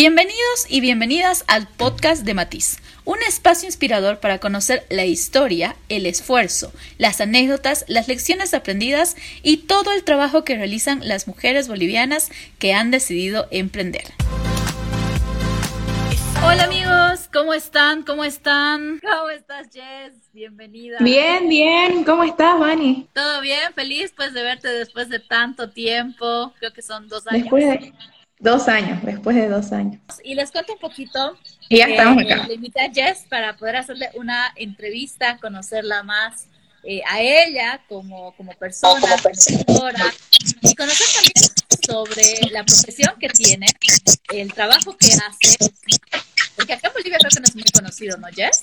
Bienvenidos y bienvenidas al podcast de Matiz, un espacio inspirador para conocer la historia, el esfuerzo, las anécdotas, las lecciones aprendidas y todo el trabajo que realizan las mujeres bolivianas que han decidido emprender. Hola amigos, ¿cómo están? ¿Cómo están? ¿Cómo estás, Jess? Bienvenida. Bien, bien. ¿Cómo estás, Vani? Todo bien, feliz pues de verte después de tanto tiempo. Creo que son dos años. Después de dos años, después de dos años. Y les cuento un poquito. Y ya estamos acá. Le invité a Jess para poder hacerle una entrevista, conocerla más eh, a ella como, como persona, como persona, y conocer también sobre la profesión que tiene, el trabajo que hace, porque acá en Bolivia creo que no es muy conocido, ¿no, Jess?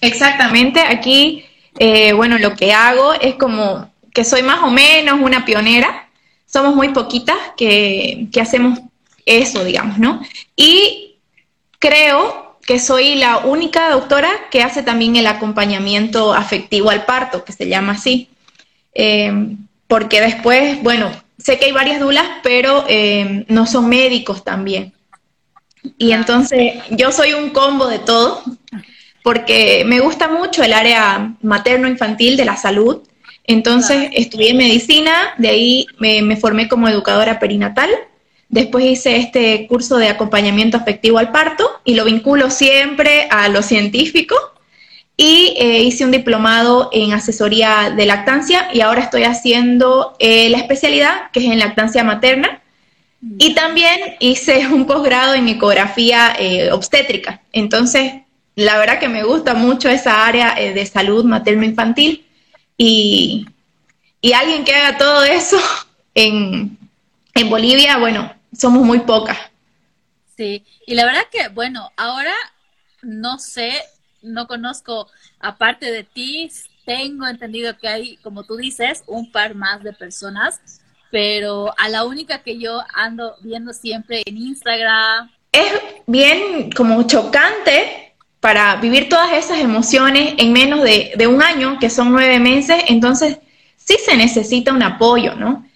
Exactamente, aquí, eh, bueno, lo que hago es como que soy más o menos una pionera, somos muy poquitas que, que hacemos eso, digamos, ¿no? Y creo que soy la única doctora que hace también el acompañamiento afectivo al parto, que se llama así. Eh, porque después, bueno, sé que hay varias dulas, pero eh, no son médicos también. Y entonces yo soy un combo de todo, porque me gusta mucho el área materno-infantil de la salud. Entonces estudié medicina, de ahí me, me formé como educadora perinatal Después hice este curso de acompañamiento afectivo al parto y lo vinculo siempre a lo científico. Y eh, hice un diplomado en asesoría de lactancia y ahora estoy haciendo eh, la especialidad que es en lactancia materna. Y también hice un posgrado en ecografía eh, obstétrica. Entonces, la verdad que me gusta mucho esa área de salud materno-infantil y, y alguien que haga todo eso en, en Bolivia, bueno, somos muy pocas. Sí, y la verdad que, bueno, ahora no sé, no conozco, aparte de ti, tengo entendido que hay, como tú dices, un par más de personas, pero a la única que yo ando viendo siempre en Instagram. Es bien como chocante para vivir todas esas emociones en menos de, un año, que son nueve meses, entonces sí se necesita un apoyo, ¿no?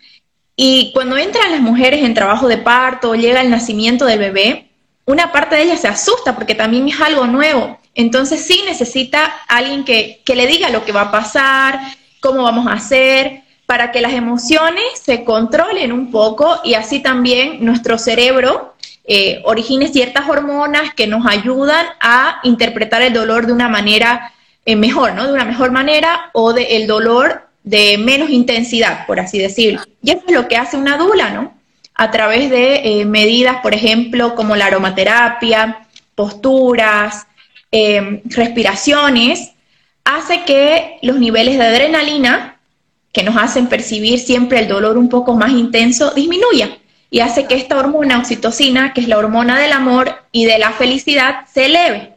Y cuando entran las mujeres en trabajo de parto, llega el nacimiento del bebé, una parte de ellas se asusta porque también es algo nuevo. Entonces sí necesita alguien que, le diga lo que va a pasar, cómo vamos a hacer, para que las emociones se controlen un poco y así también nuestro cerebro eh, origine ciertas hormonas que nos ayudan a interpretar el dolor de una manera eh, mejor, ¿no? De una mejor manera o de el dolor de menos intensidad, por así decirlo. Y eso es lo que hace una dula, ¿no? A través de eh, medidas, por ejemplo, como la aromaterapia, posturas, em, respiraciones, hace que los niveles de adrenalina, que nos hacen percibir siempre el dolor un poco más intenso, disminuya. Y hace que esta hormona oxitocina, que es la hormona del amor y de la felicidad, se eleve.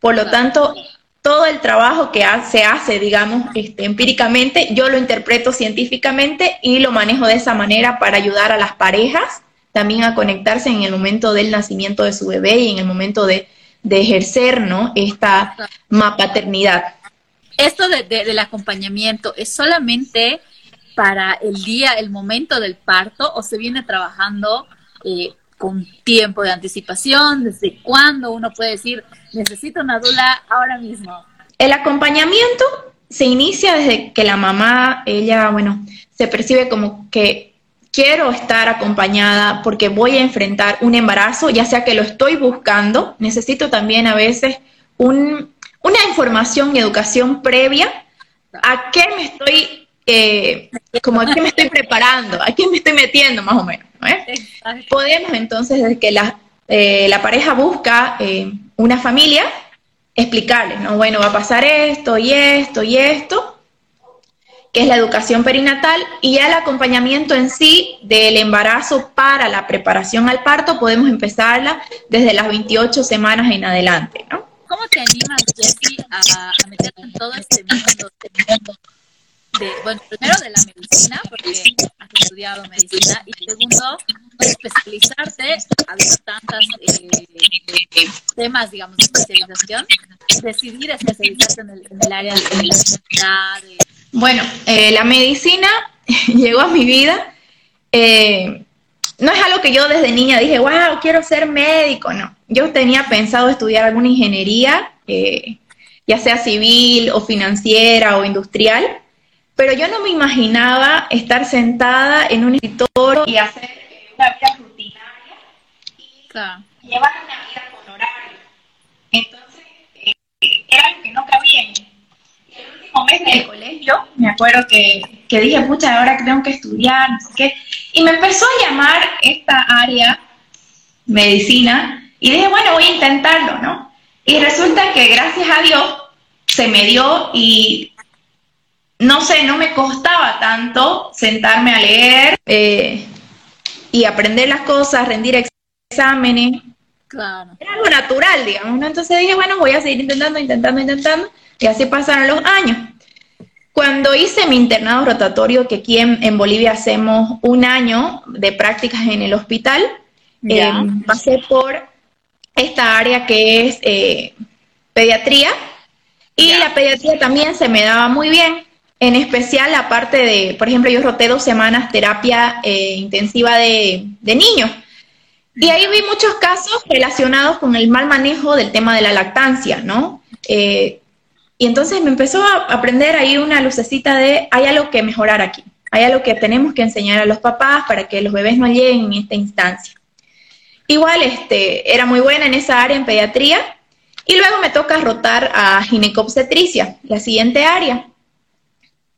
Por lo tanto, todo el trabajo que se hace, digamos, este, empíricamente, yo lo interpreto científicamente y lo manejo de esa manera para ayudar a las parejas también a conectarse en el momento del nacimiento de su bebé y en el momento de, ejercer, ¿no? Esta paternidad. Esto del acompañamiento es solamente para el día, el momento del parto o se viene trabajando eh, con tiempo de anticipación? ¿Desde cuándo uno puede decir, necesito una dula ahora mismo? El acompañamiento se inicia desde que la mamá, ella, bueno, se percibe como que quiero estar acompañada porque voy a enfrentar un embarazo, ya sea que lo estoy buscando, necesito también a veces un, una información y educación previa a qué me estoy, eh, como a qué me estoy preparando, a qué me estoy metiendo más o menos. Podemos entonces, desde que la, eh, la pareja busca eh, una familia, explicarles, ¿no? Bueno, va a pasar esto y esto y esto, que es la educación perinatal, y el acompañamiento en sí del embarazo para la preparación al parto, podemos empezarla desde las 28 semanas en adelante, ¿no? ¿Cómo te animas, Jessie, a, a meterte en todo este mundo, este mundo bueno, primero de la medicina, porque has estudiado medicina, y segundo, especializarte, habiendo tantos eh, temas, digamos, de especialización, decidir especializarte en el, área de la medicina. Bueno, eh, la medicina llegó a mi vida eh, no es algo que yo desde niña dije, wow, quiero ser médico, no. Yo tenía pensado estudiar alguna ingeniería, eh, ya sea civil o financiera o industrial, pero yo no me imaginaba estar sentada en un escritorio y hacer una vida rutinaria y llevar una vida con horario. Entonces, eh, era algo que no cabía en mí. El último mes del colegio, me acuerdo que, que dije, pucha, ahora tengo que estudiar, no sé qué, y me empezó a llamar esta área, medicina, y dije, bueno, voy a intentarlo, ¿no? Y resulta que gracias a Dios se me dio y no sé, no me costaba tanto sentarme a leer eh, y aprender las cosas, rendir exámenes. Claro. Era algo natural, digamos, ¿no? Entonces dije, bueno, voy a seguir intentando, intentando, intentando, y así pasaron los años. Cuando hice mi internado rotatorio, que aquí en, Bolivia hacemos un año de prácticas en el hospital, eh, pasé por esta área que es eh, pediatría y la pediatría también se me daba muy bien, en especial la parte de, por ejemplo, yo roté dos semanas terapia eh, intensiva de, niños. Y ahí vi muchos casos relacionados con el mal manejo del tema de la lactancia, ¿no? Y entonces me empezó a aprender ahí una lucecita de, hay algo que mejorar aquí, hay algo que tenemos que enseñar a los papás para que los bebés no lleguen en esta instancia. Igual este, era muy buena en esa área en pediatría y luego me toca rotar a ginecobstetricia, la siguiente área.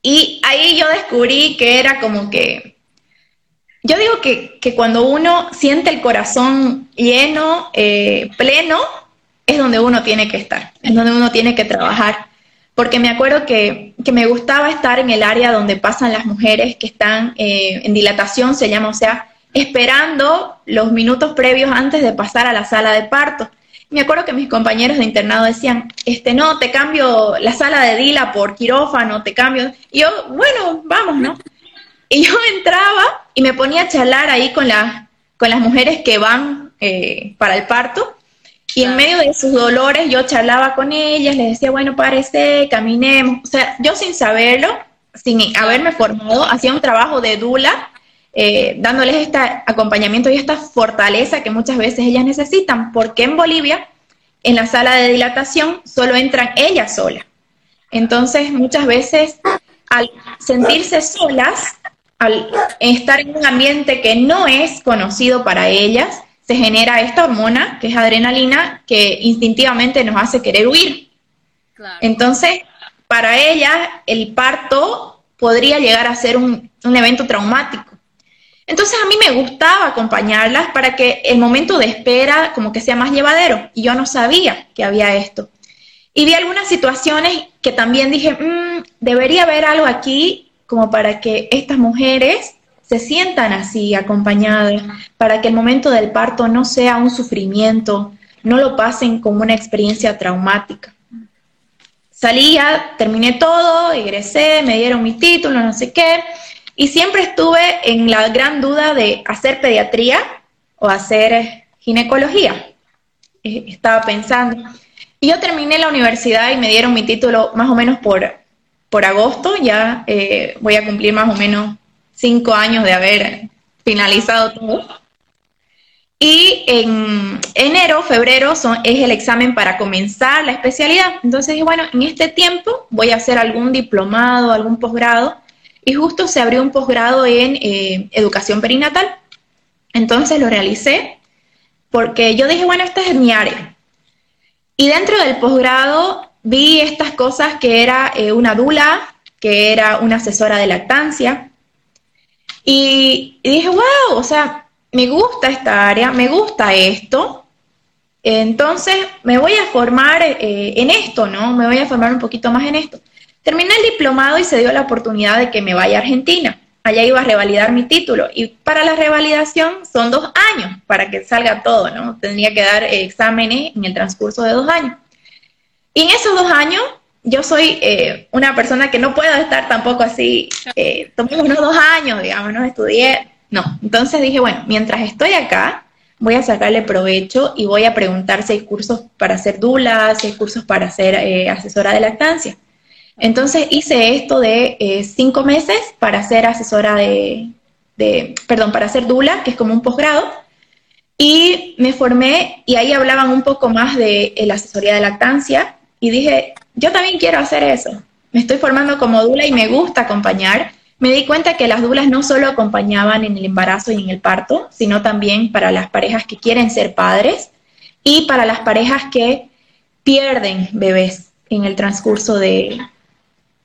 Y ahí yo descubrí que era como que, yo digo que, cuando uno siente el corazón lleno, eh, pleno, es donde uno tiene que estar, es donde uno tiene que trabajar porque me acuerdo que, me gustaba estar en el área donde pasan las mujeres que están eh, en dilatación, se llama, o sea, esperando los minutos previos antes de pasar a la sala de parto. Me acuerdo que mis compañeros de internado decían, este, no, te cambio la sala de Dila por quirófano, te cambio. Y yo, bueno, vamos, ¿no? Y yo entraba y me ponía a charlar ahí con, con las mujeres que van eh, para el parto y en medio de sus dolores yo charlaba con ellas, les decía, bueno, parece, caminemos. O sea, yo sin saberlo, sin haberme formado, hacía un trabajo de dula, eh, dándoles este acompañamiento y esta fortaleza que muchas veces ellas necesitan, porque en Bolivia, en la sala de dilatación, solo entran ellas solas. Entonces, muchas veces, al sentirse solas, al estar en un ambiente que no es conocido para ellas, se genera esta hormona, que es adrenalina, que instintivamente nos hace querer huir. Entonces, para ella, el parto podría llegar a ser un, evento traumático. Entonces a mí me gustaba acompañarlas para que el momento de espera como que sea más llevadero. Y yo no sabía que había esto. Y vi algunas situaciones que también dije, mm, debería haber algo aquí como para que estas mujeres se sientan así acompañadas para que el momento del parto no sea un sufrimiento, no lo pasen como una experiencia traumática. Salía, terminé todo, egresé, me dieron mi título, no sé qué, y siempre estuve en la gran duda de hacer pediatría o hacer ginecología. Eh, estaba pensando. Y yo terminé la universidad y me dieron mi título más o menos por, por agosto, ya eh, voy a cumplir más o menos cinco años de haber finalizado todo. Y en enero, febrero es el examen para comenzar la especialidad. Entonces dije, bueno, en este tiempo voy a hacer algún diplomado, algún posgrado. Y justo se abrió un posgrado en eh, educación perinatal. Entonces lo realicé porque yo dije, bueno, esta es mi área. Y dentro del posgrado vi estas cosas que era eh, una dula, que era una asesora de lactancia, y, dije, wow, o sea, me gusta esta área, me gusta esto, entonces me voy a formar eh, en esto, ¿no? Me voy a formar un poquito más en esto. Terminé el diplomado y se dio la oportunidad de que me vaya a Argentina. Allá iba a revalidar mi título y para la revalidación son dos años para que salga todo, ¿no? Tendría que dar exámenes en el transcurso de dos años. Y en esos dos años yo soy eh, una persona que no puedo estar tampoco así, eh, tomé unos dos años, digamos, no estudié, no. Entonces dije, bueno, mientras estoy acá, voy a sacarle provecho y voy a preguntar si hay cursos para hacer dulas, si hay cursos para ser eh, asesora de lactancia. Entonces hice esto de eh, cinco meses para ser asesora de, de, perdón, para hacer dula, que es como un posgrado, y me formé y ahí hablaban un poco más de la asesoría de lactancia y dije, yo también quiero hacer eso. Me estoy formando como dula y me gusta acompañar. Me di cuenta que las dulas no solo acompañaban en el embarazo y en el parto, sino también para las parejas que quieren ser padres y para las parejas que pierden bebés en el transcurso de,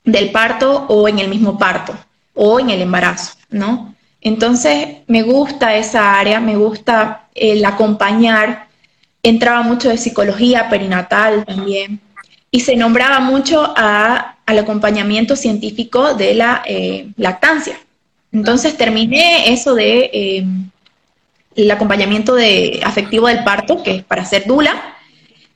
del parto o en el mismo parto o en el embarazo, ¿no? Entonces, me gusta esa área, me gusta el acompañar. Entraba mucho de psicología perinatal también. Y se nombraba mucho al acompañamiento científico de la eh, lactancia. Entonces terminé eso de eh, el acompañamiento de afectivo del parto, que es para ser dula,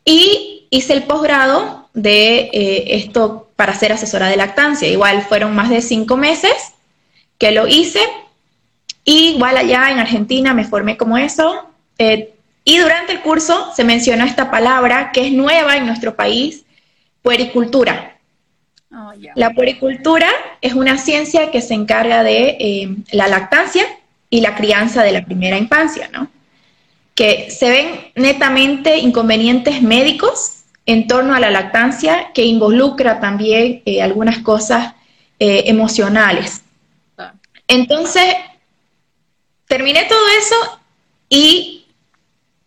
y hice el posgrado de eh, esto para ser asesora de lactancia. Igual fueron más de cinco meses que lo hice y igual allá en Argentina me formé como eso. Eh, y durante el curso se mencionó esta palabra que es nueva en nuestro país, puericultura. Oh, la puericultura es una ciencia que se encarga de eh, la lactancia y la crianza de la primera infancia, ¿no? Que se ven netamente inconvenientes médicos en torno a la lactancia que involucra también eh, algunas cosas emocionales. Ah. Entonces, terminé todo eso y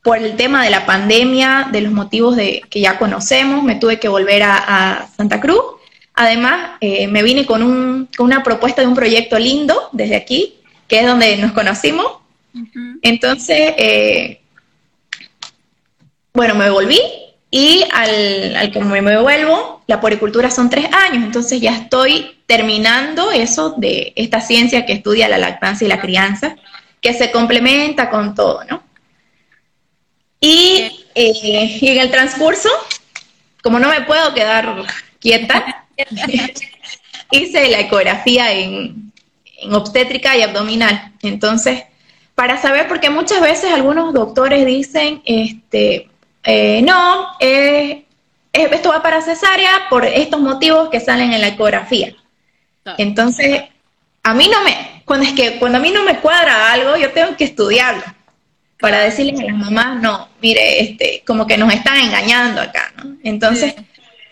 por el tema de la pandemia, de los motivos de, que ya conocemos, me tuve que volver a, Santa Cruz. Además, eh, me vine con, un, con, una propuesta de un proyecto lindo desde aquí, que es donde nos conocimos. Entonces, eh, bueno, me volví y al, al que me vuelvo, la poricultura son tres años, entonces ya estoy terminando eso de esta ciencia que estudia la lactancia y la crianza que se complementa con todo, ¿no? Y, eh, en el transcurso, como no me puedo quedar quieta, hice la ecografía en, obstétrica y abdominal. Entonces, para saber, porque muchas veces algunos doctores dicen, este, eh, no, esto va para cesárea por estos motivos que salen en la ecografía. Entonces, a mí no me, cuando es que cuando a mí no me cuadra algo, yo tengo que estudiarlo para decirles a las mamás, no, mire, este, como que nos están engañando acá, ¿no? Entonces,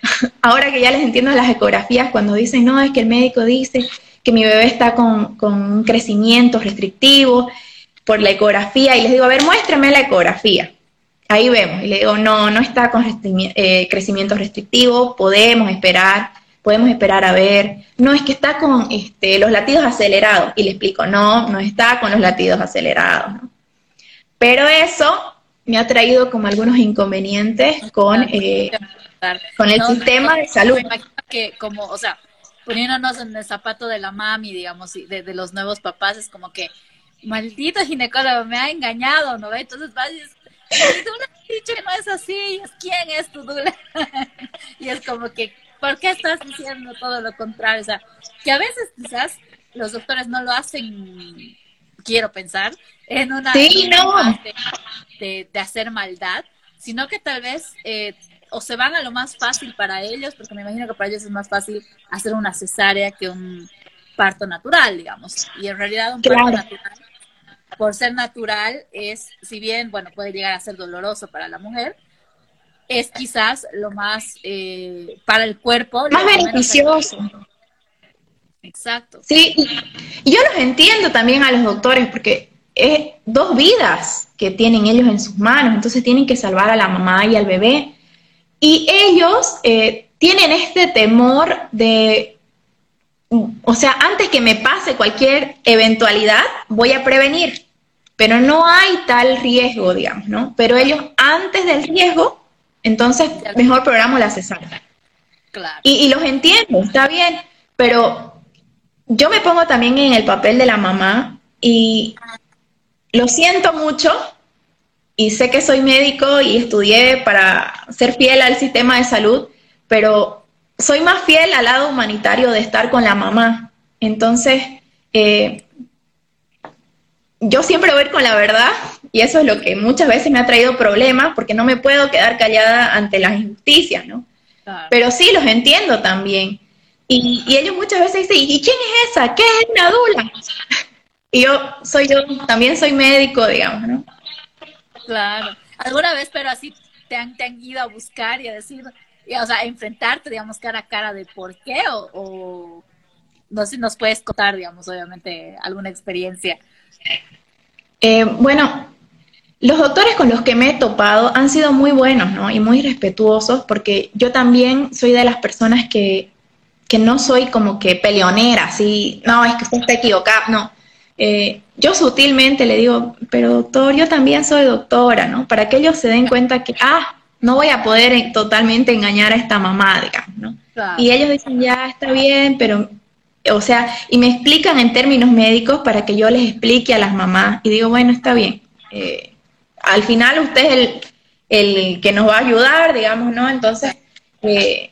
ahora que ya les entiendo las ecografías, cuando dicen, no, es que el médico dice que mi bebé está con, un crecimiento restrictivo por la ecografía, y les digo, a ver, muéstrame la ecografía. Ahí vemos, y le digo, no, no está con eh, crecimiento restrictivo, podemos esperar podemos esperar a ver, no es que está con este, los latidos acelerados, y le explico, no, no está con los latidos acelerados. Pero eso me ha traído como algunos inconvenientes con, eh, con el sistema de salud. que como, o sea, poniéndonos en el zapato de la mami, digamos, y de, los nuevos papás, es como que, maldito ginecólogo, me ha engañado, ¿no? Entonces vas y dices, tú dicho que no es así, ¿quién es tu dula? y es como que, ¿por qué estás diciendo todo lo contrario? O sea, que a veces quizás los doctores no lo hacen, quiero pensar, en una sí, de, hacer maldad, sino que tal vez eh, o se van a lo más fácil para ellos, porque me imagino que para ellos es más fácil hacer una cesárea que un parto natural, digamos. Y en realidad un parto natural, por ser natural, es, si bien, bueno, puede llegar a ser doloroso para la mujer, es quizás lo más eh, para el cuerpo. Más beneficioso. Exacto. Sí, y yo los entiendo también a los doctores porque es dos vidas que tienen ellos en sus manos, entonces tienen que salvar a la mamá y al bebé. Y ellos eh, tienen este temor de, o sea, antes que me pase cualquier eventualidad, voy a prevenir, pero no hay tal riesgo, digamos, ¿no? Pero ellos antes del riesgo entonces, mejor programo la cesárea. Claro. Y, los entiendo, está bien, pero yo me pongo también en el papel de la mamá y lo siento mucho y sé que soy médico y estudié para ser fiel al sistema de salud, pero soy más fiel al lado humanitario de estar con la mamá. Entonces, eh, yo siempre voy con la verdad y eso es lo que muchas veces me ha traído problemas porque no me puedo quedar callada ante las injusticias, ¿no? Pero sí, los entiendo también. Y, ellos muchas veces dicen, ¿y quién es esa? ¿Qué es una dula? Y yo soy yo, también soy médico, digamos, ¿no? Claro. ¿Alguna vez, pero así te han, te han ido a buscar y a decir, o sea, enfrentarte, digamos, cara a cara de por qué o, no sé si nos puedes contar, digamos, obviamente, alguna experiencia? Eh, bueno, los doctores con los que me he topado han sido muy buenos, ¿no? Y muy respetuosos, porque yo también soy de las personas que, que no soy como que peleonera, así, no, es que usted está equivocado, no. Eh, yo sutilmente le digo, pero doctor, yo también soy doctora, ¿no? Para que ellos se den cuenta que, ah, no voy a poder totalmente engañar a esta mamá, digamos, ¿no? Y ellos dicen, ya está bien, pero, o sea, y me explican en términos médicos para que yo les explique a las mamás. Y digo, bueno, está bien. Eh, al final usted es el, el, que nos va a ayudar, digamos, ¿no? Entonces, eh,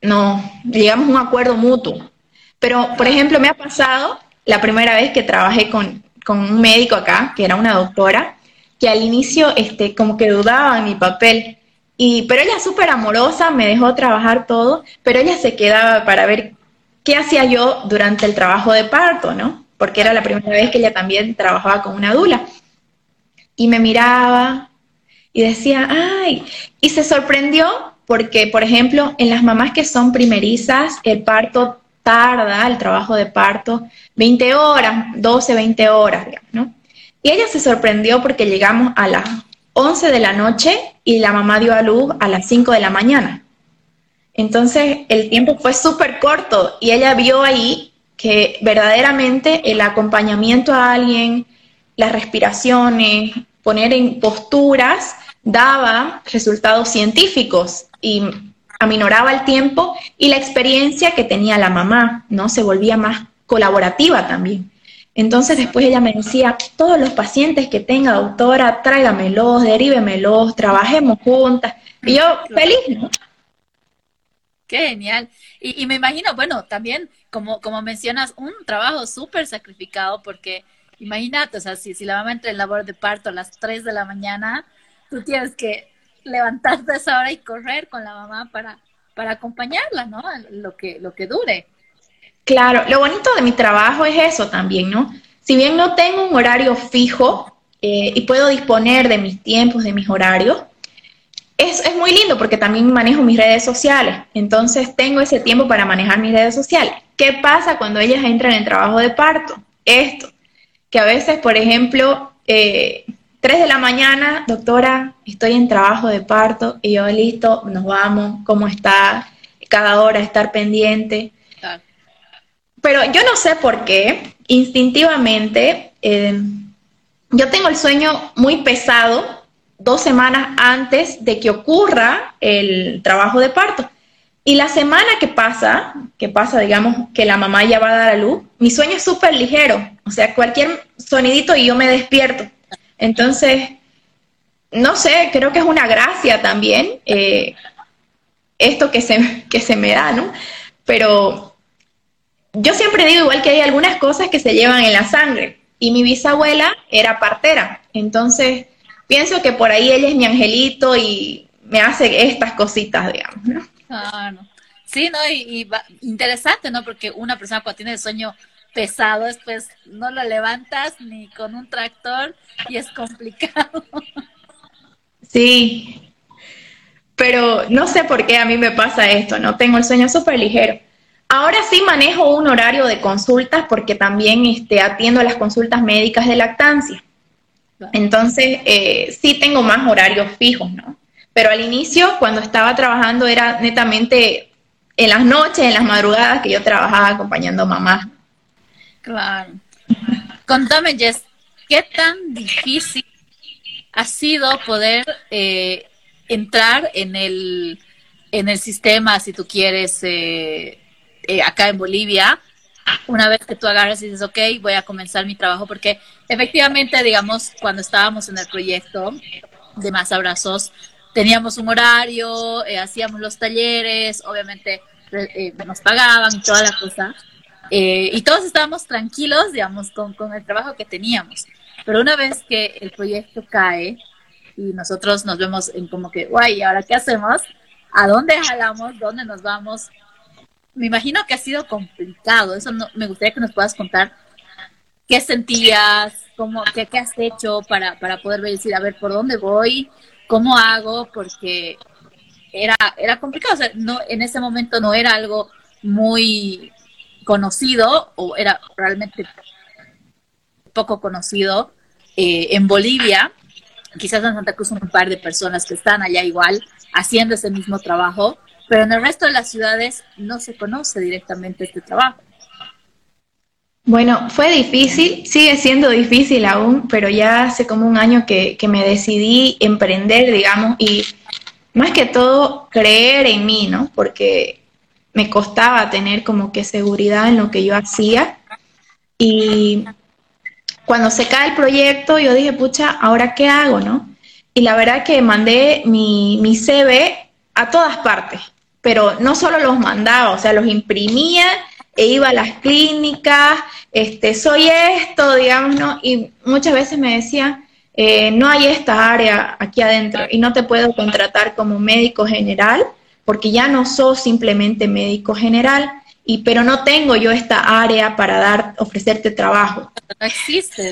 no, llegamos a un acuerdo mutuo. Pero, por ejemplo, me ha pasado la primera vez que trabajé con, con un médico acá, que era una doctora, que al inicio este, como que dudaba en mi papel. Pero ella súper amorosa, me dejó trabajar todo, pero ella se quedaba para ver qué hacía yo durante el trabajo de parto, ¿no? Porque era la primera vez que ella también trabajaba con una dula y me miraba y decía, ay, y se sorprendió porque, por ejemplo, en las mamás que son primerizas, el parto tarda, el trabajo de parto, 20 horas, 12, 20 horas, digamos, ¿no? Y ella se sorprendió porque llegamos a las 11 de la noche y la mamá dio a luz a las 5 de la mañana. Entonces el tiempo fue súper corto y ella vio ahí que verdaderamente el acompañamiento a alguien, las respiraciones, poner en posturas, daba resultados científicos y aminoraba el tiempo y la experiencia que tenía la mamá, ¿no? Se volvía más colaborativa también. Entonces después ella me decía, todos los pacientes que tenga, doctora, tráigamelos, derívemelos, trabajemos juntas. Y yo feliz, ¿no? Qué genial. Y, y me imagino, bueno, también, como, como mencionas, un trabajo súper sacrificado porque Imagínate, o sea, si, si la mamá entra en labor de parto a las 3 de la mañana, tú tienes que levantarte a esa hora y correr con la mamá para, para acompañarla, ¿no? Lo que, lo que dure. Claro, lo bonito de mi trabajo es eso también, ¿no? Si bien no tengo un horario fijo eh, y puedo disponer de mis tiempos, de mis horarios, es, es, muy lindo porque también manejo mis redes sociales. Entonces tengo ese tiempo para manejar mis redes sociales. ¿Qué pasa cuando ellas entran en trabajo de parto? Esto que a veces, por ejemplo, eh, 3 de la mañana, doctora, estoy en trabajo de parto y yo listo, nos vamos, ¿cómo está? Cada hora estar pendiente. Pero yo no sé por qué, instintivamente, eh, yo tengo el sueño muy pesado dos semanas antes de que ocurra el trabajo de parto. Y la semana que pasa, que pasa, digamos, que la mamá ya va a dar a luz, mi sueño es súper ligero. O sea, cualquier sonidito y yo me despierto. Entonces, no sé, creo que es una gracia también eh, esto que se, que se me da, ¿no? Pero yo siempre digo igual que hay algunas cosas que se llevan en la sangre. Y mi bisabuela era partera. Entonces, pienso que por ahí ella es mi angelito y me hace estas cositas, digamos, ¿no? Sí, ¿no? Y, interesante, ¿no? Porque una persona cuando tiene el sueño pesado, después no lo levantas ni con un tractor y es complicado. Sí, pero no sé por qué a mí me pasa esto, ¿no? Tengo el sueño súper ligero. Ahora sí manejo un horario de consultas porque también este, atiendo las consultas médicas de lactancia. Entonces, eh, sí tengo más horarios fijos, ¿no? Pero al inicio, cuando estaba trabajando, era netamente en las noches, en las madrugadas que yo trabajaba acompañando a mamá. Claro. Contame, Jess, ¿qué tan difícil ha sido poder eh, entrar en el, en el sistema, si tú quieres, eh, eh, acá en Bolivia? Una vez que tú agarras y dices, ok, voy a comenzar mi trabajo, porque efectivamente, digamos, cuando estábamos en el proyecto de Más Abrazos, teníamos un horario, eh, hacíamos los talleres, obviamente eh, nos pagaban y toda la cosa. Eh, y todos estábamos tranquilos, digamos, con, con, el trabajo que teníamos. Pero una vez que el proyecto cae y nosotros nos vemos en como que, guay, ¿ahora qué hacemos? ¿A dónde jalamos? ¿Dónde nos vamos? Me imagino que ha sido complicado. Eso no, me gustaría que nos puedas contar qué sentías, cómo, qué, qué has hecho para, para poder decir, a ver, ¿por dónde voy? ¿Cómo hago? Porque era, era complicado, o sea, no, en ese momento no era algo muy conocido o era realmente poco conocido eh, en Bolivia, quizás en Santa Cruz un par de personas que están allá igual haciendo ese mismo trabajo, pero en el resto de las ciudades no se conoce directamente este trabajo. Bueno, fue difícil, sigue siendo difícil aún, pero ya hace como un año que, que me decidí emprender, digamos, y más que todo creer en mí, ¿no? Porque me costaba tener como que seguridad en lo que yo hacía. Y cuando se cae el proyecto, yo dije, pucha, ¿ahora qué hago, no? Y la verdad que mandé mi, mi CV a todas partes, pero no solo los mandaba, o sea, los imprimía e iba a las clínicas, este, soy esto, digamos, ¿no? Y muchas veces me decían, eh, no hay esta área aquí adentro y no te puedo contratar como médico general porque ya no sos simplemente médico general, y, pero no tengo yo esta área para dar, ofrecerte trabajo. No existe.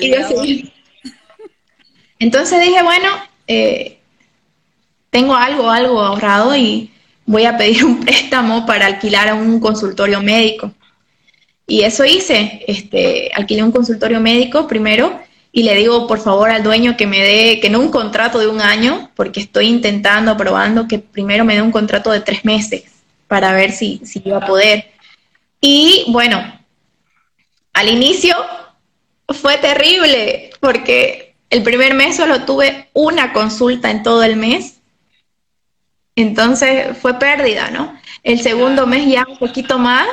Entonces dije, bueno, eh, tengo algo, algo ahorrado y voy a pedir un préstamo para alquilar a un consultorio médico. Y eso hice, este, alquilé un consultorio médico primero y le digo por favor al dueño que me dé, que no un contrato de un año, porque estoy intentando, probando, que primero me dé un contrato de tres meses para ver si, si iba a poder. Y bueno, al inicio fue terrible, porque el primer mes solo tuve una consulta en todo el mes, entonces fue pérdida, ¿no? El segundo mes ya un poquito más,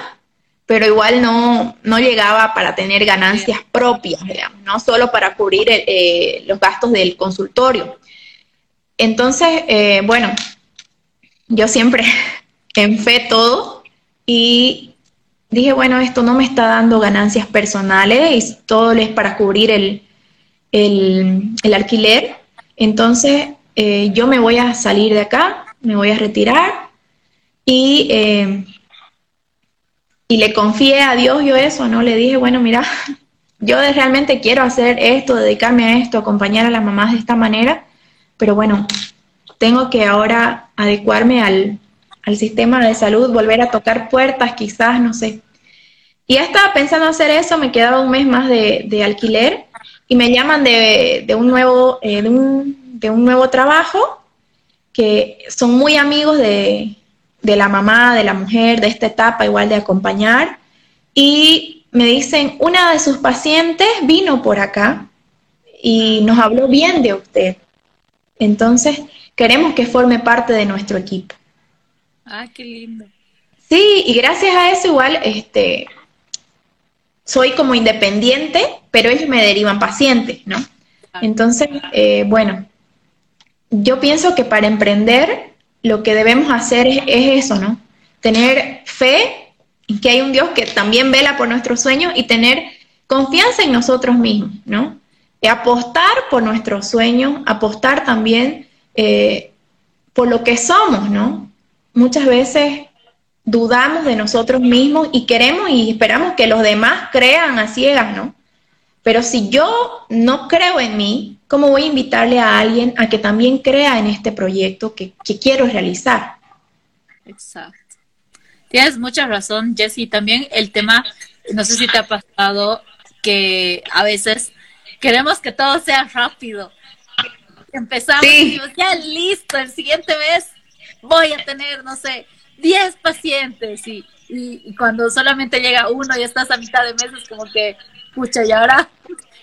pero igual no, no llegaba para tener ganancias propias, digamos, no solo para cubrir eh, los gastos del consultorio. Entonces, eh, bueno, yo siempre en fe todo y dije, bueno, esto no me está dando ganancias personales y todo es para cubrir el, el, alquiler. Entonces, eh, yo me voy a salir de acá, me voy a retirar y y le confié a Dios yo eso, ¿no? Le dije, bueno, mira, yo realmente quiero hacer esto, dedicarme a esto, acompañar a las mamás de esta manera, pero bueno, tengo que ahora adecuarme al, sistema de salud, volver a tocar puertas, quizás, no sé. Y ya estaba pensando hacer eso, me quedaba un mes más de, alquiler y me llaman de, un nuevo, eh, de, un, de un nuevo trabajo que son muy amigos de, de la mamá, de la mujer, de esta etapa, igual de acompañar. Y me dicen, una de sus pacientes vino por acá y nos habló bien de usted. Entonces, queremos que forme parte de nuestro equipo. Ah, qué lindo. Sí, y gracias a eso igual, este, soy como independiente, pero ellos me derivan pacientes, ¿no? Ah. Entonces, eh, bueno, yo pienso que para emprender lo que debemos hacer es, eso, ¿no? Tener fe en que hay un Dios que también vela por nuestros sueños y tener confianza en nosotros mismos, ¿no? Y apostar por nuestros sueños, apostar también eh, por lo que somos, ¿no? Muchas veces dudamos de nosotros mismos y queremos y esperamos que los demás crean a ciegas, ¿no? Pero si yo no creo en mí, ¿cómo voy a invitarle a alguien a que también crea en este proyecto que, quiero realizar? Exacto. Tienes mucha razón, Jessy. También el tema, no sé si te ha pasado que a veces queremos que todo sea rápido. Empezamos y ya listo, el siguiente mes voy a tener, no sé, 10 pacientes y, y, cuando solamente llega uno y estás a mitad de mes es como que pucha, y ahora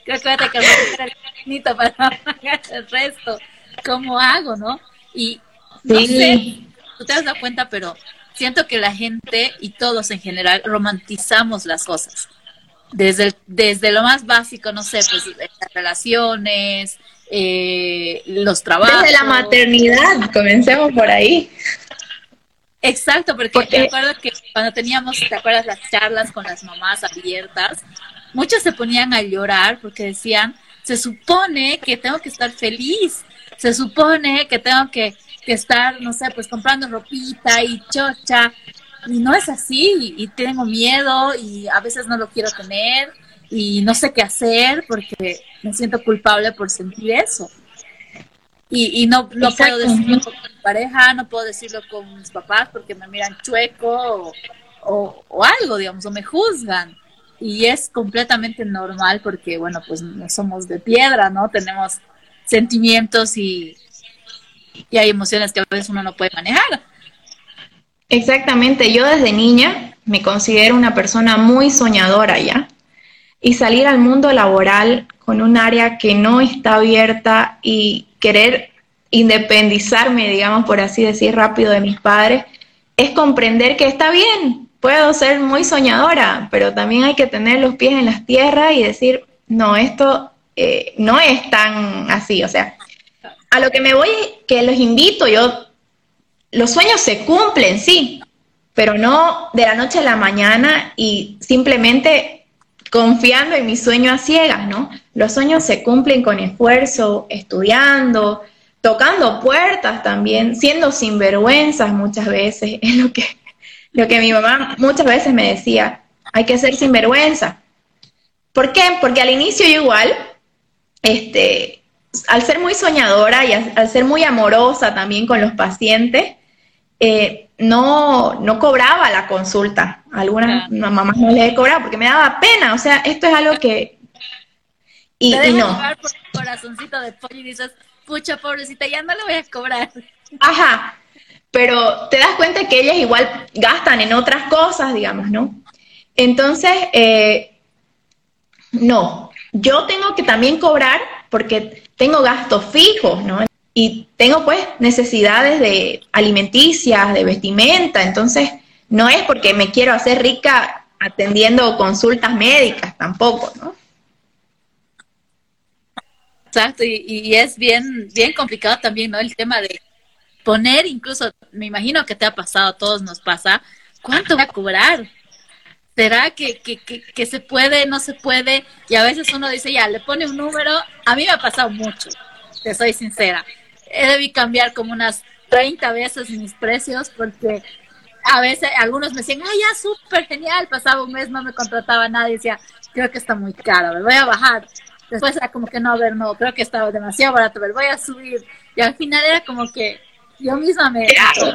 creo que voy a tener que el bonito para pagar el resto. ¿Cómo hago, no? Y no sé, tú te has dado cuenta, pero siento que la gente y todos en general romantizamos las cosas. Desde, desde lo más básico, no sé, pues las relaciones, eh, los trabajos. Desde la maternidad, comencemos por ahí. Exacto, porque, porque, me acuerdo que cuando teníamos, ¿te acuerdas las charlas con las mamás abiertas? Muchos se ponían a llorar porque decían, se supone que tengo que estar feliz, se supone que tengo que, estar, no sé, pues comprando ropita y chocha, y no es así, y tengo miedo y a veces no lo quiero tener, y no sé qué hacer porque me siento culpable por sentir eso. Y, y no, no puedo decirlo con mi pareja, no puedo decirlo con mis papás porque me miran chueco o, o, algo, digamos, o me juzgan. Y es completamente normal porque, bueno, pues no somos de piedra, ¿no? Tenemos sentimientos y, y hay emociones que a veces uno no puede manejar. Exactamente, yo desde niña me considero una persona muy soñadora ya. Y salir al mundo laboral con un área que no está abierta y querer independizarme, digamos, por así decir, rápido de mis padres, es comprender que está bien, puedo ser muy soñadora, pero también hay que tener los pies en las tierras y decir, no, esto eh, no es tan así, o sea, a lo que me voy, que los invito, yo, los sueños se cumplen, sí, pero no de la noche a la mañana y simplemente confiando en mi sueño a ciegas, ¿no? Los sueños se cumplen con esfuerzo, estudiando, tocando puertas también, siendo sinvergüenzas muchas veces, es lo que, lo que mi mamá muchas veces me decía, hay que ser sinvergüenza. ¿Por qué? Porque al inicio yo igual, este, al ser muy soñadora y al, ser muy amorosa también con los pacientes, eh, no, no cobraba la consulta. Algunas mamás no les cobraba porque me daba pena. O sea, esto es algo que... Y, y no. Por corazoncito de pollo y dices, pucha, pobrecita, ya no le voy a cobrar. Ajá, pero te das cuenta que ellas igual gastan en otras cosas, digamos, ¿no? Entonces, eh, no, yo tengo que también cobrar porque tengo gastos fijos, ¿no? Y tengo pues necesidades de alimenticias, de vestimenta, entonces no es porque me quiero hacer rica atendiendo consultas médicas tampoco, ¿no? Exacto, y, es bien, bien complicado también, ¿no? El tema de poner, incluso, me imagino que te ha pasado, a todos nos pasa, ¿cuánto voy a cobrar? ¿Será que, que, que, se puede, no se puede? Y a veces uno dice, ya, le pone un número. A mí me ha pasado mucho, te soy sincera. He debido cambiar como unas 30 veces mis precios porque a veces algunos me decían, ay, ya, súper genial. Pasaba un mes, no me contrataba nadie. Decía, creo que está muy caro, me voy a bajar. Después era como que no, a ver, no, creo que estaba demasiado barato, pero voy a subir. Y al final era como que yo misma me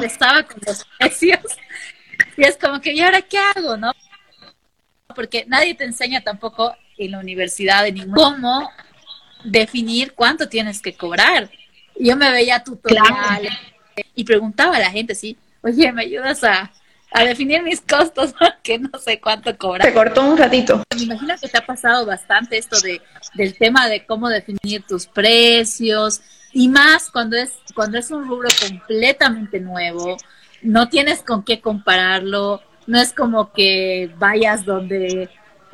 estaba con los precios. Y es como que, ¿y ahora qué hago, no? porque nadie te enseña tampoco en la universidad de ningún cómo definir cuánto tienes que cobrar. Yo me veía tutoriales y preguntaba a la gente, sí, oye, ¿me ayudas a, definir mis costos? Porque no sé cuánto cobrar. Se cortó un ratito. Me imagino que te ha pasado bastante esto de, del tema de cómo definir tus precios y más cuando es, cuando es un rubro completamente nuevo, no tienes con qué compararlo, no es como que vayas donde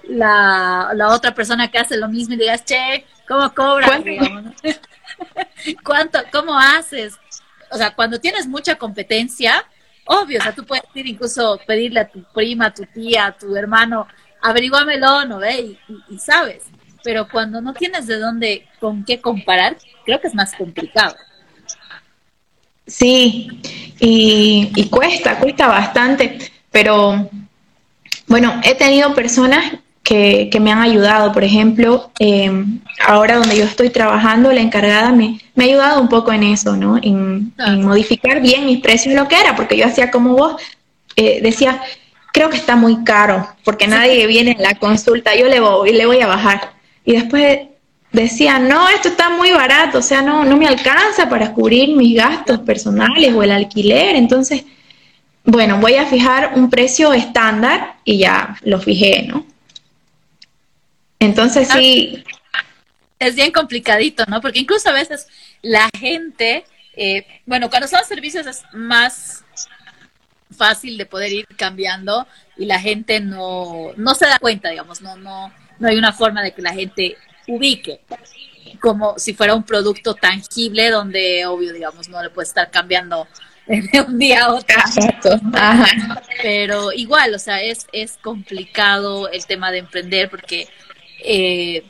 la, otra persona que hace lo mismo y digas, che, ¿cómo cobras? ¿Cuánto? ¿Cómo haces? O sea, cuando tienes mucha competencia, obvio, o sea, tú puedes ir incluso pedirle a tu prima, a tu tía, a tu hermano, averiguámelo, ¿no ve? Y, sabes. Pero cuando no tienes de dónde, con qué comparar, creo que es más complicado. Sí, y, y cuesta, cuesta bastante. Pero bueno, he tenido personas que, me han ayudado. Por ejemplo, em, ahora donde yo estoy trabajando, la encargada me, me ha ayudado un poco en eso, ¿no? En, modificar bien mis precios, lo que era, porque yo hacía como vos, eh, decía, creo que está muy caro, porque nadie viene a la consulta, yo le voy, le voy a bajar. Y después decía, no, esto está muy barato, o sea, no, no me alcanza para cubrir mis gastos personales o el alquiler. Entonces, bueno, voy a fijar un precio estándar y ya lo fijé, ¿no? Entonces sí. Es bien complicadito, ¿no? Porque incluso a veces la gente, eh, bueno, cuando son servicios es más fácil de poder ir cambiando y la gente no, no se da cuenta, digamos, no, no, no hay una forma de que la gente ubique como si fuera un producto tangible donde obvio, digamos, no le puede estar cambiando de un día a otro. Pero igual, o sea, es, es complicado el tema de emprender porque eh,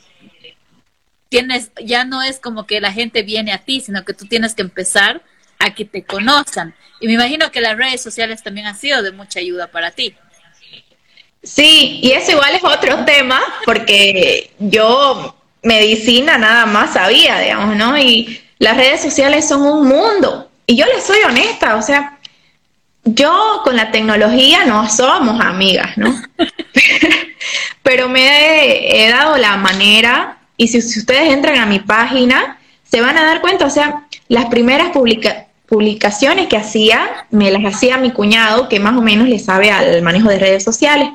tienes, ya no es como que la gente viene a ti, sino que tú tienes que empezar a que te conozcan. Y me imagino que las redes sociales también han sido de mucha ayuda para ti. Sí, y eso igual es otro tema, porque yo medicina nada más sabía, digamos, ¿no? Y las redes sociales son un mundo. Y yo les soy honesta, o sea, yo con la tecnología no somos amigas, ¿no? Pero me he, dado la manera, y si, ustedes entran a mi página, se van a dar cuenta, o sea, las primeras publicaciones que hacía, me las hacía mi cuñado, que más o menos le sabe al manejo de redes sociales.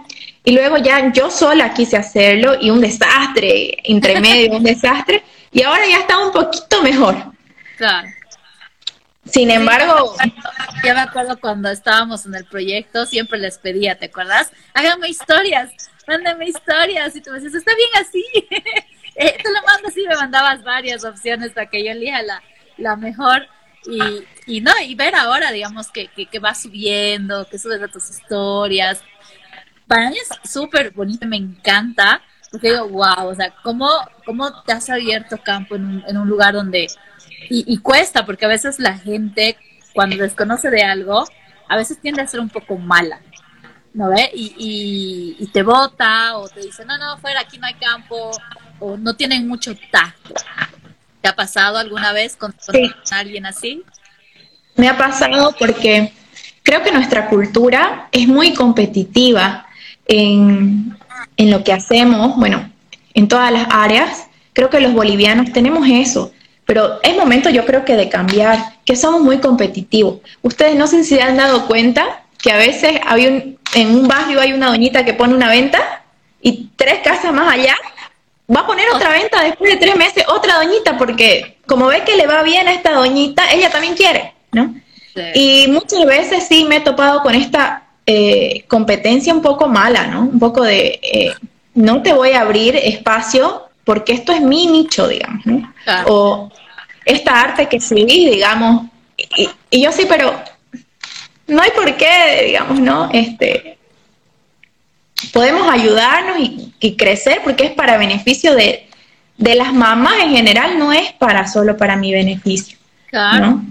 Y luego ya yo sola quise hacerlo y un desastre, entre medio, un desastre. Y ahora ya está un poquito mejor. Claro. Sin embargo, ya me acuerdo cuando estábamos en el proyecto, siempre les pedía, ¿te acuerdas? Háganme historias, mándenme historias. Y tú me decías, está bien así. eh, tú lo mandas y me mandabas varias opciones para que yo elija la, la mejor. Y, y no, y ver ahora, digamos, que, que, que va subiendo, que subes a tus historias, para mí es súper bonito, me encanta, porque digo, wow, o sea, ¿cómo, cómo te has abierto campo en un, en un lugar donde, y, cuesta, porque a veces la gente, cuando desconoce de algo, a veces tiende a ser un poco mala, ¿no ve? Y, y, te vota o te dice, no, no, fuera, aquí no hay campo, o no tienen mucho tacto. ¿Te ha pasado alguna vez con, alguien así? Me ha pasado porque creo que nuestra cultura es muy competitiva en, lo que hacemos, bueno, en todas las áreas. Creo que los bolivianos tenemos eso, pero es momento yo creo que de cambiar, que somos muy competitivos. Ustedes no sé si se han dado cuenta que a veces hay un, en un barrio hay una doñita que pone una venta y tres casas más allá va a poner otra venta después de tres meses, otra doñita, porque como ve que le va bien a esta doñita, ella también quiere, ¿no? Y muchas veces sí me he topado con esta eh, competencia un poco mala, ¿no? Un poco de, eh, no te voy a abrir espacio porque esto es mi nicho, digamos, ¿no? O esta arte que sí, digamos, y, yo sí, pero no hay por qué, digamos, ¿no? Este, podemos ayudarnos y, crecer porque es para beneficio de, de, las mamás en general, no es para solo para mi beneficio. Claro. ¿no?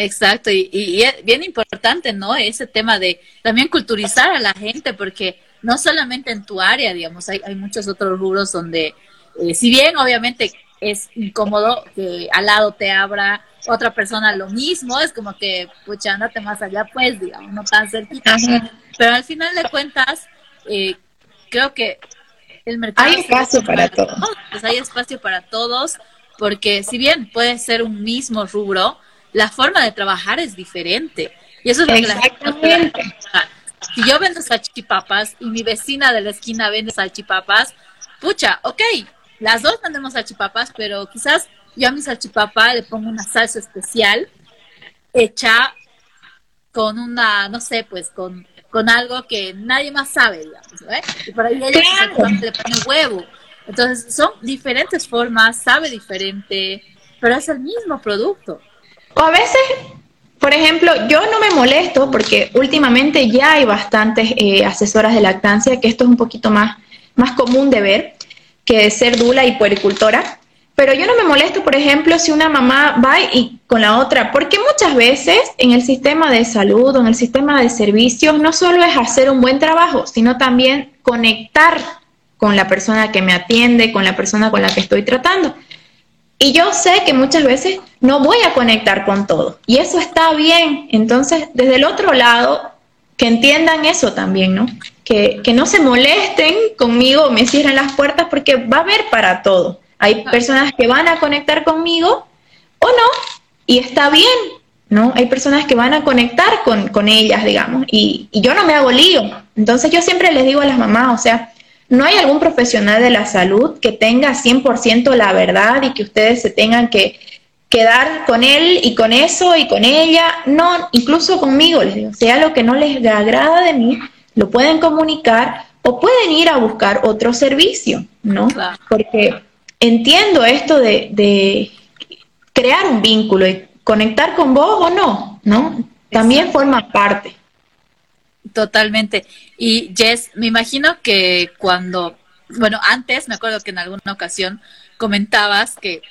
Exacto, y, es bien importante, ¿no? Ese tema de también culturizar a la gente, porque no solamente en tu área, digamos, hay, hay muchos otros rubros donde, eh, si bien obviamente es incómodo que al lado te abra otra persona lo mismo, es como que, pucha, andate más allá, pues, digamos, no tan cerquita. Pero al final de cuentas, eh, creo que el mercado... Hay espacio para, todos. Pues hay espacio para todos, porque si bien puede ser un mismo rubro, la forma de trabajar es diferente. Y eso es lo que la gente Si yo vendo salchipapas y mi vecina de la esquina vende salchipapas, pucha, ok, las dos vendemos salchipapas, pero quizás yo a mi salchipapa le pongo una salsa especial hecha con una, no sé, pues con, con algo que nadie más sabe, digamos, ¿eh? Y por ahí ella le pone huevo. Entonces, son diferentes formas, sabe diferente, pero es el mismo producto. O a veces, por ejemplo, yo no me molesto porque últimamente ya hay bastantes eh, asesoras de lactancia, que esto es un poquito más, más común de ver que ser dula y puericultora. Pero yo no me molesto, por ejemplo, si una mamá va y con la otra, porque muchas veces en el sistema de salud o en el sistema de servicios no solo es hacer un buen trabajo, sino también conectar con la persona que me atiende, con la persona con la que estoy tratando. Y yo sé que muchas veces no voy a conectar con todo. Y eso está bien. Entonces, desde el otro lado, que entiendan eso también, ¿no? Que, que no se molesten conmigo, me cierren las puertas, porque va a haber para todo. Hay personas que van a conectar conmigo o no, y está bien, ¿no? Hay personas que van a conectar con, con ellas, digamos, y, y yo no me hago lío. Entonces yo siempre les digo a las mamás, o sea, no hay algún profesional de la salud que tenga 100% la verdad y que ustedes se tengan que quedar con él y con eso y con ella. No, incluso conmigo, les digo, sea lo que no les agrada de mí, lo pueden comunicar o pueden ir a buscar otro servicio, ¿no? Porque entiendo esto de, de, crear un vínculo y conectar con vos o no, ¿no? También forma parte. Totalmente. Y Jess, me imagino que cuando, bueno, antes me acuerdo que en alguna ocasión comentabas que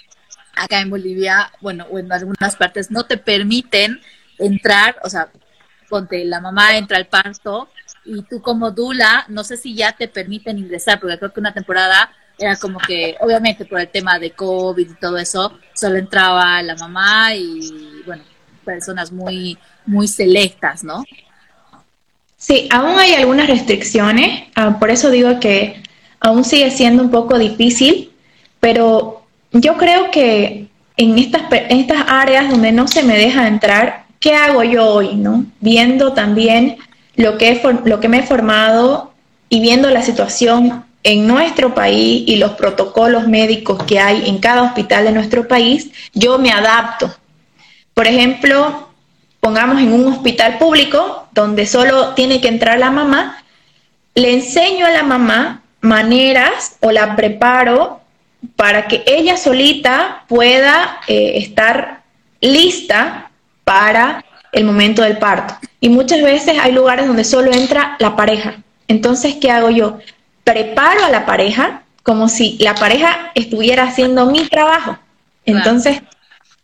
acá en Bolivia, bueno, o en algunas partes no te permiten entrar, o sea, ponte, la mamá entra al parto y tú como dula, no sé si ya te permiten ingresar, porque creo que una temporada era como que, obviamente por el tema de COVID y todo eso, solo entraba la mamá y, bueno, personas muy, muy selectas, ¿no? Sí, aún hay algunas restricciones, ah, por eso digo que aún sigue siendo un poco difícil, pero yo creo que en estas, estas áreas donde no se me deja entrar, ¿qué hago yo hoy, no? Viendo también lo que, lo que me he formado y viendo la situación en nuestro país y los protocolos médicos que hay en cada hospital de nuestro país, yo me adapto. Por ejemplo, pongamos en un hospital público donde solo tiene que entrar la mamá, le enseño a la mamá maneras o la preparo para que ella solita pueda eh, estar lista para el momento del parto. Y muchas veces hay lugares donde solo entra la pareja. Entonces, ¿qué hago yo? preparo a la pareja como si la pareja estuviera haciendo mi trabajo. Entonces,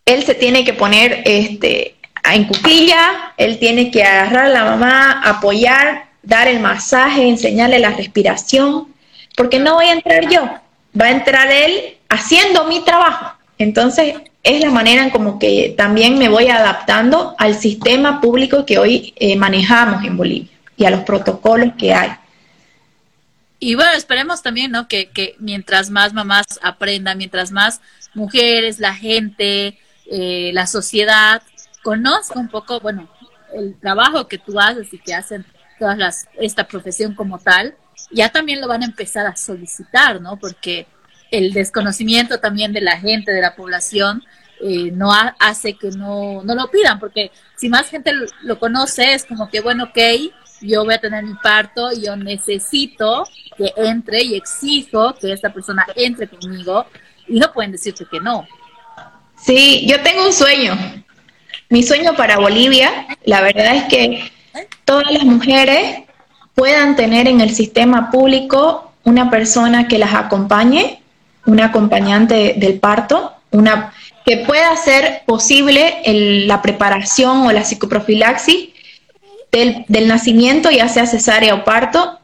él se tiene que poner este, en cuclilla, él tiene que agarrar a la mamá, apoyar, dar el masaje, enseñarle la respiración, porque no voy a entrar yo, va a entrar él haciendo mi trabajo. Entonces, es la manera en como que también me voy adaptando al sistema público que hoy eh, manejamos en Bolivia y a los protocolos que hay. Y bueno, esperemos también, ¿no? Que, que mientras más mamás aprendan, mientras más mujeres, la gente, eh, la sociedad conozca un poco, bueno, el trabajo que tú haces y que hacen todas las, esta profesión como tal, ya también lo van a empezar a solicitar, ¿no? Porque el desconocimiento también de la gente, de la población, eh, no hace que no, no lo pidan, porque si más gente lo, conoce, es como que, bueno, ok, yo voy a tener mi parto yo necesito que entre y exijo que esta persona entre conmigo y no pueden decirte que no. Sí, yo tengo un sueño. Mi sueño para Bolivia, la verdad es que todas las mujeres puedan tener en el sistema público una persona que las acompañe, una acompañante del parto, una que pueda hacer posible la preparación o la psicoprofilaxis del, nacimiento, ya sea cesárea o parto,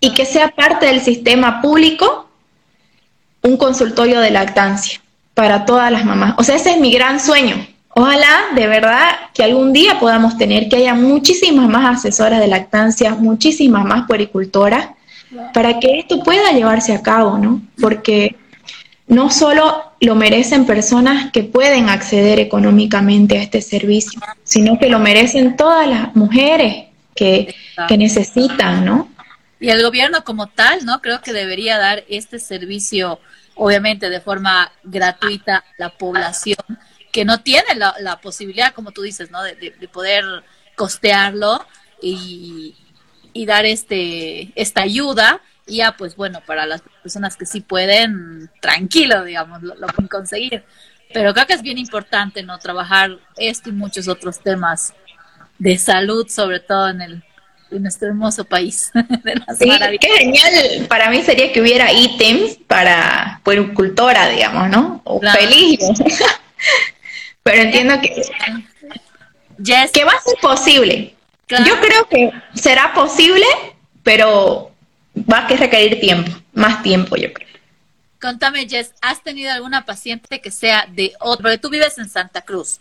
y que sea parte del sistema público un consultorio de lactancia para todas las mamás. O sea, ese es mi gran sueño. Ojalá de verdad que algún día podamos tener que haya muchísimas más asesoras de lactancia, muchísimas más puericultoras, para que esto pueda llevarse a cabo, ¿no? Porque no solo lo merecen personas que pueden acceder económicamente a este servicio, sino que lo merecen todas las mujeres que, necesitan, ¿no? Y el gobierno como tal, ¿no? Creo que debería dar este servicio, obviamente, de forma gratuita a la población que no tiene la, posibilidad, como tú dices, ¿no? De, de poder costearlo y, y dar este esta ayuda y ya pues bueno, para las personas que sí pueden, tranquilo, digamos, lo, pueden conseguir. Pero creo que es bien importante, ¿no? Trabajar esto y muchos otros temas de salud, sobre todo en el en nuestro hermoso país. sí, qué genial. Para mí sería que hubiera ítems para puericultora, digamos, ¿no? O feliz. Pero entiendo que, que va a ser posible. Yo creo que será posible, pero va a requerir tiempo, más tiempo yo creo. Contame, Jess, ¿has tenido alguna paciente que sea de otro, porque tú vives en Santa Cruz,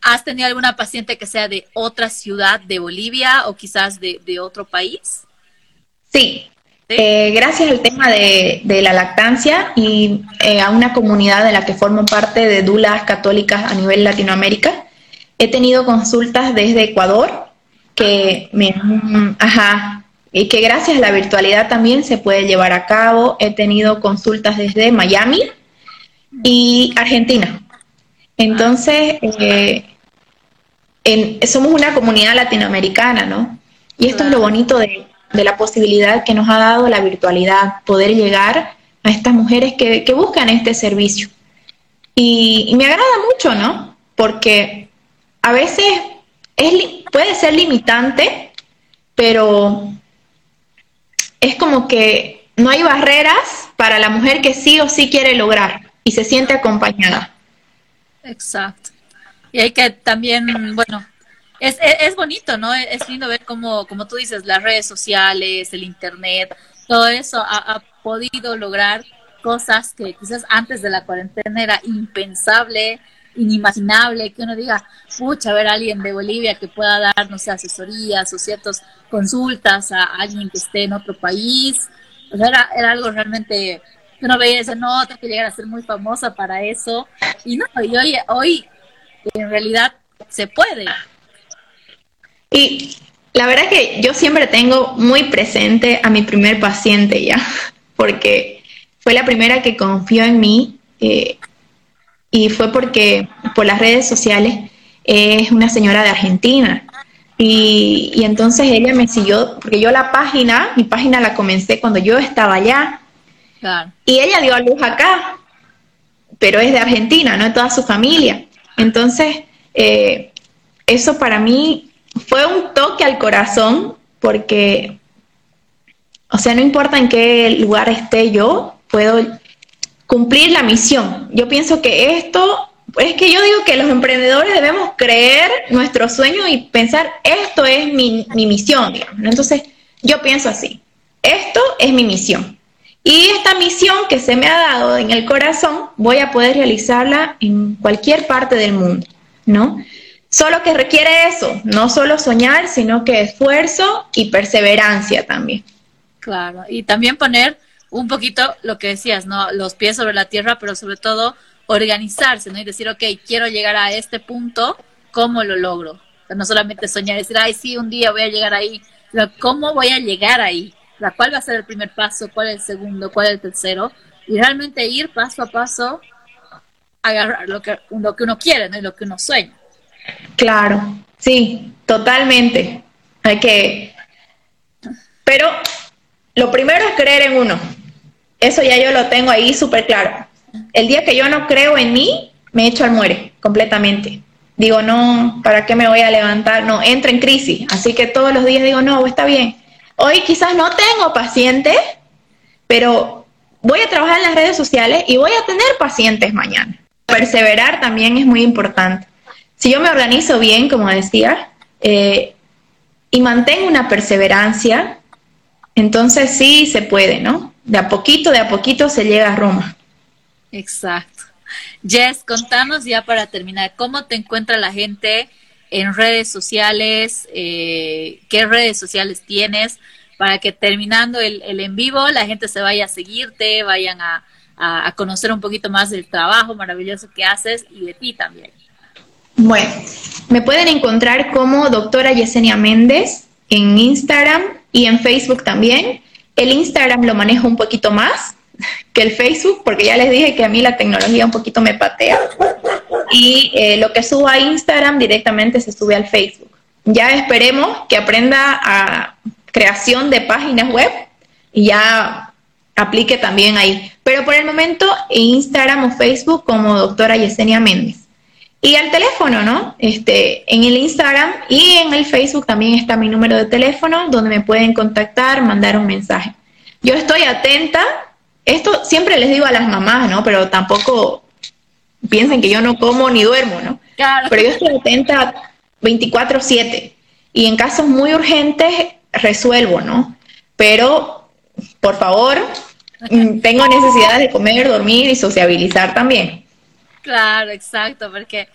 ¿has tenido alguna paciente que sea de otra ciudad de Bolivia o quizás de, otro país? Sí, eh, gracias al tema de, la lactancia y eh, a una comunidad de la que formo parte de dulas católicas a nivel Latinoamérica, he tenido consultas desde Ecuador que me, ajá, y que gracias a la virtualidad también se puede llevar a cabo. He tenido consultas desde Miami y Argentina. Entonces, eh, somos una comunidad latinoamericana, ¿no? Y esto es lo bonito de, la posibilidad que nos ha dado la virtualidad, poder llegar a estas mujeres que, buscan este servicio. Y, y, me agrada mucho, ¿no? Porque a veces es, puede ser limitante, pero es como que no hay barreras para la mujer que sí o sí quiere lograr y se siente acompañada. Exacto. Y hay que también, bueno, es, es, bonito, ¿no? Es lindo ver cómo, como tú dices, las redes sociales, el Internet, todo eso ha, podido lograr cosas que quizás antes de la cuarentena era impensable, inimaginable, que uno diga, pucha, a ver alguien de Bolivia que pueda dar, no sé, asesorías o ciertas consultas a alguien que esté en otro país. O sea, era, era algo realmente que uno veía ese no, tengo que llegar a ser muy famosa para eso. Y no, y hoy, hoy en realidad se puede. Y la verdad que yo siempre tengo muy presente a mi primer paciente ya, porque fue la primera que confió en mí eh, y fue porque por las redes sociales es una señora de Argentina. Y, y, entonces ella me siguió, porque yo la página, mi página la comencé cuando yo estaba allá. Y ella dio a luz acá, pero es de Argentina, no de toda su familia. Entonces, eh, eso para mí fue un toque al corazón porque, o sea, no importa en qué lugar esté yo, puedo cumplir la misión. Yo pienso que esto, es que yo digo que los emprendedores debemos creer nuestro sueño y pensar, esto es mi, misión, digamos. Entonces, yo pienso así, esto es mi misión. Y esta misión que se me ha dado en el corazón, voy a poder realizarla en cualquier parte del mundo, ¿no? Solo que requiere eso, no solo soñar, sino que esfuerzo y perseverancia también. Claro, y también poner un poquito lo que decías, ¿no? Los pies sobre la tierra, pero sobre todo organizarse, ¿no? Y decir, ok, quiero llegar a este punto, ¿cómo lo logro? no solamente soñar, decir, ay, sí, un día voy a llegar ahí, pero ¿cómo voy a llegar ahí? ¿Cuál va a ser el primer paso? ¿Cuál es el segundo? ¿Cuál el tercero? Y realmente ir paso a paso, agarrar lo que, lo que uno quiere, ¿no? Y lo que uno sueña. Claro, sí, totalmente. Hay que... Pero lo primero es creer en uno. Eso ya yo lo tengo ahí súper claro. El día que yo no creo en mí, me echo al muere completamente. Digo, no, ¿para qué me voy a levantar? No, entro en crisis. Así que todos los días digo, no, está bien. Hoy quizás no tengo pacientes, pero voy a trabajar en las redes sociales y voy a tener pacientes mañana. Perseverar también es muy importante. Si yo me organizo bien, como decía, eh, y mantengo una perseverancia, entonces sí se puede, ¿no? De a poquito, de a poquito se llega a Roma. Exacto. Jess, contanos ya para terminar, ¿cómo te encuentra la gente en redes sociales? Eh, ¿Qué redes sociales tienes? Para que terminando el, en vivo la gente se vaya a seguirte, vayan a conocer un poquito más del trabajo maravilloso que haces y de ti también. Bueno, me pueden encontrar como doctora Yesenia Méndez en Instagram y en Facebook también. El Instagram lo manejo un poquito más que el Facebook, porque ya les dije que a mí la tecnología un poquito me patea. Y eh, lo que subo a Instagram directamente se sube al Facebook. Ya esperemos que aprenda a creación de páginas web y ya aplique también ahí. Pero por el momento en Instagram o Facebook como doctora Yesenia Méndez. Y al teléfono, ¿no? Este, en el Instagram y en el Facebook también está mi número de teléfono donde me pueden contactar, mandar un mensaje. Yo estoy atenta. Esto siempre les digo a las mamás, ¿no? Pero tampoco piensen que yo no como ni duermo, ¿no? Claro. Pero yo estoy atenta 24/7 y en casos muy urgentes resuelvo, ¿no? Pero, por favor, mm, tengo necesidad de comer, dormir y sociabilizar también. Claro, exacto, porque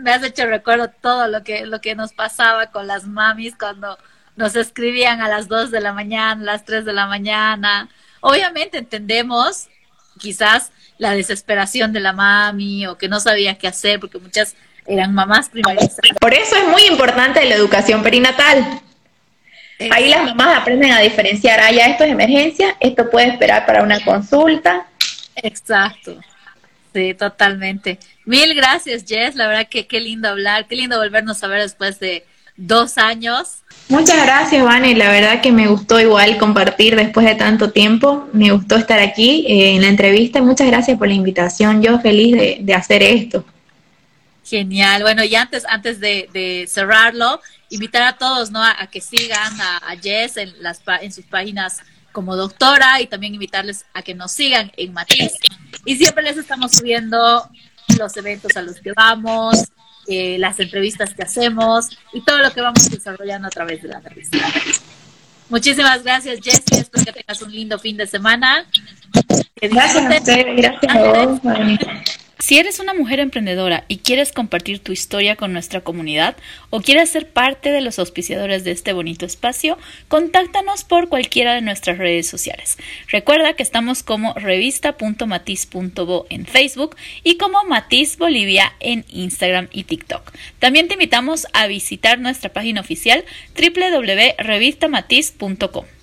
me has hecho recuerdo todo lo que, lo que nos pasaba con las mamis cuando nos escribían a las 2 de la mañana, a las 3 de la mañana. Obviamente entendemos quizás la desesperación de la mami o que no sabía qué hacer porque muchas eran mamás primerizas. Por eso es muy importante la educación perinatal. Ahí las mamás aprenden a diferenciar, ah, ya esto es emergencia, esto puede esperar para una consulta. Exacto. Sí, totalmente. Mil gracias, Jess. La verdad que qué lindo hablar, qué lindo volvernos a ver después de dos años. Muchas gracias, Vane. La verdad que me gustó igual compartir después de tanto tiempo. Me gustó estar aquí eh, en la entrevista. Muchas gracias por la invitación. Yo feliz de, hacer esto. Genial. Bueno, y antes, antes de, cerrarlo, invitar a todos ¿no? a, que sigan a, a Jess en, las, en sus páginas como doctora y también invitarles a que nos sigan en Matiz. Y siempre les estamos subiendo los eventos a los que vamos, eh, las entrevistas que hacemos y todo lo que vamos desarrollando a través de la revista. Muchísimas gracias, Jessie. Espero que tengas un lindo fin de semana. Gracias a usted, gracias a vos. Si eres una mujer emprendedora y quieres compartir tu historia con nuestra comunidad o quieres ser parte de los auspiciadores de este bonito espacio, contáctanos por cualquiera de nuestras redes sociales. Recuerda que estamos como revista.matiz.bo en Facebook y como Matiz Bolivia en Instagram y TikTok. También te invitamos a visitar nuestra página oficial www.revistamatiz.com.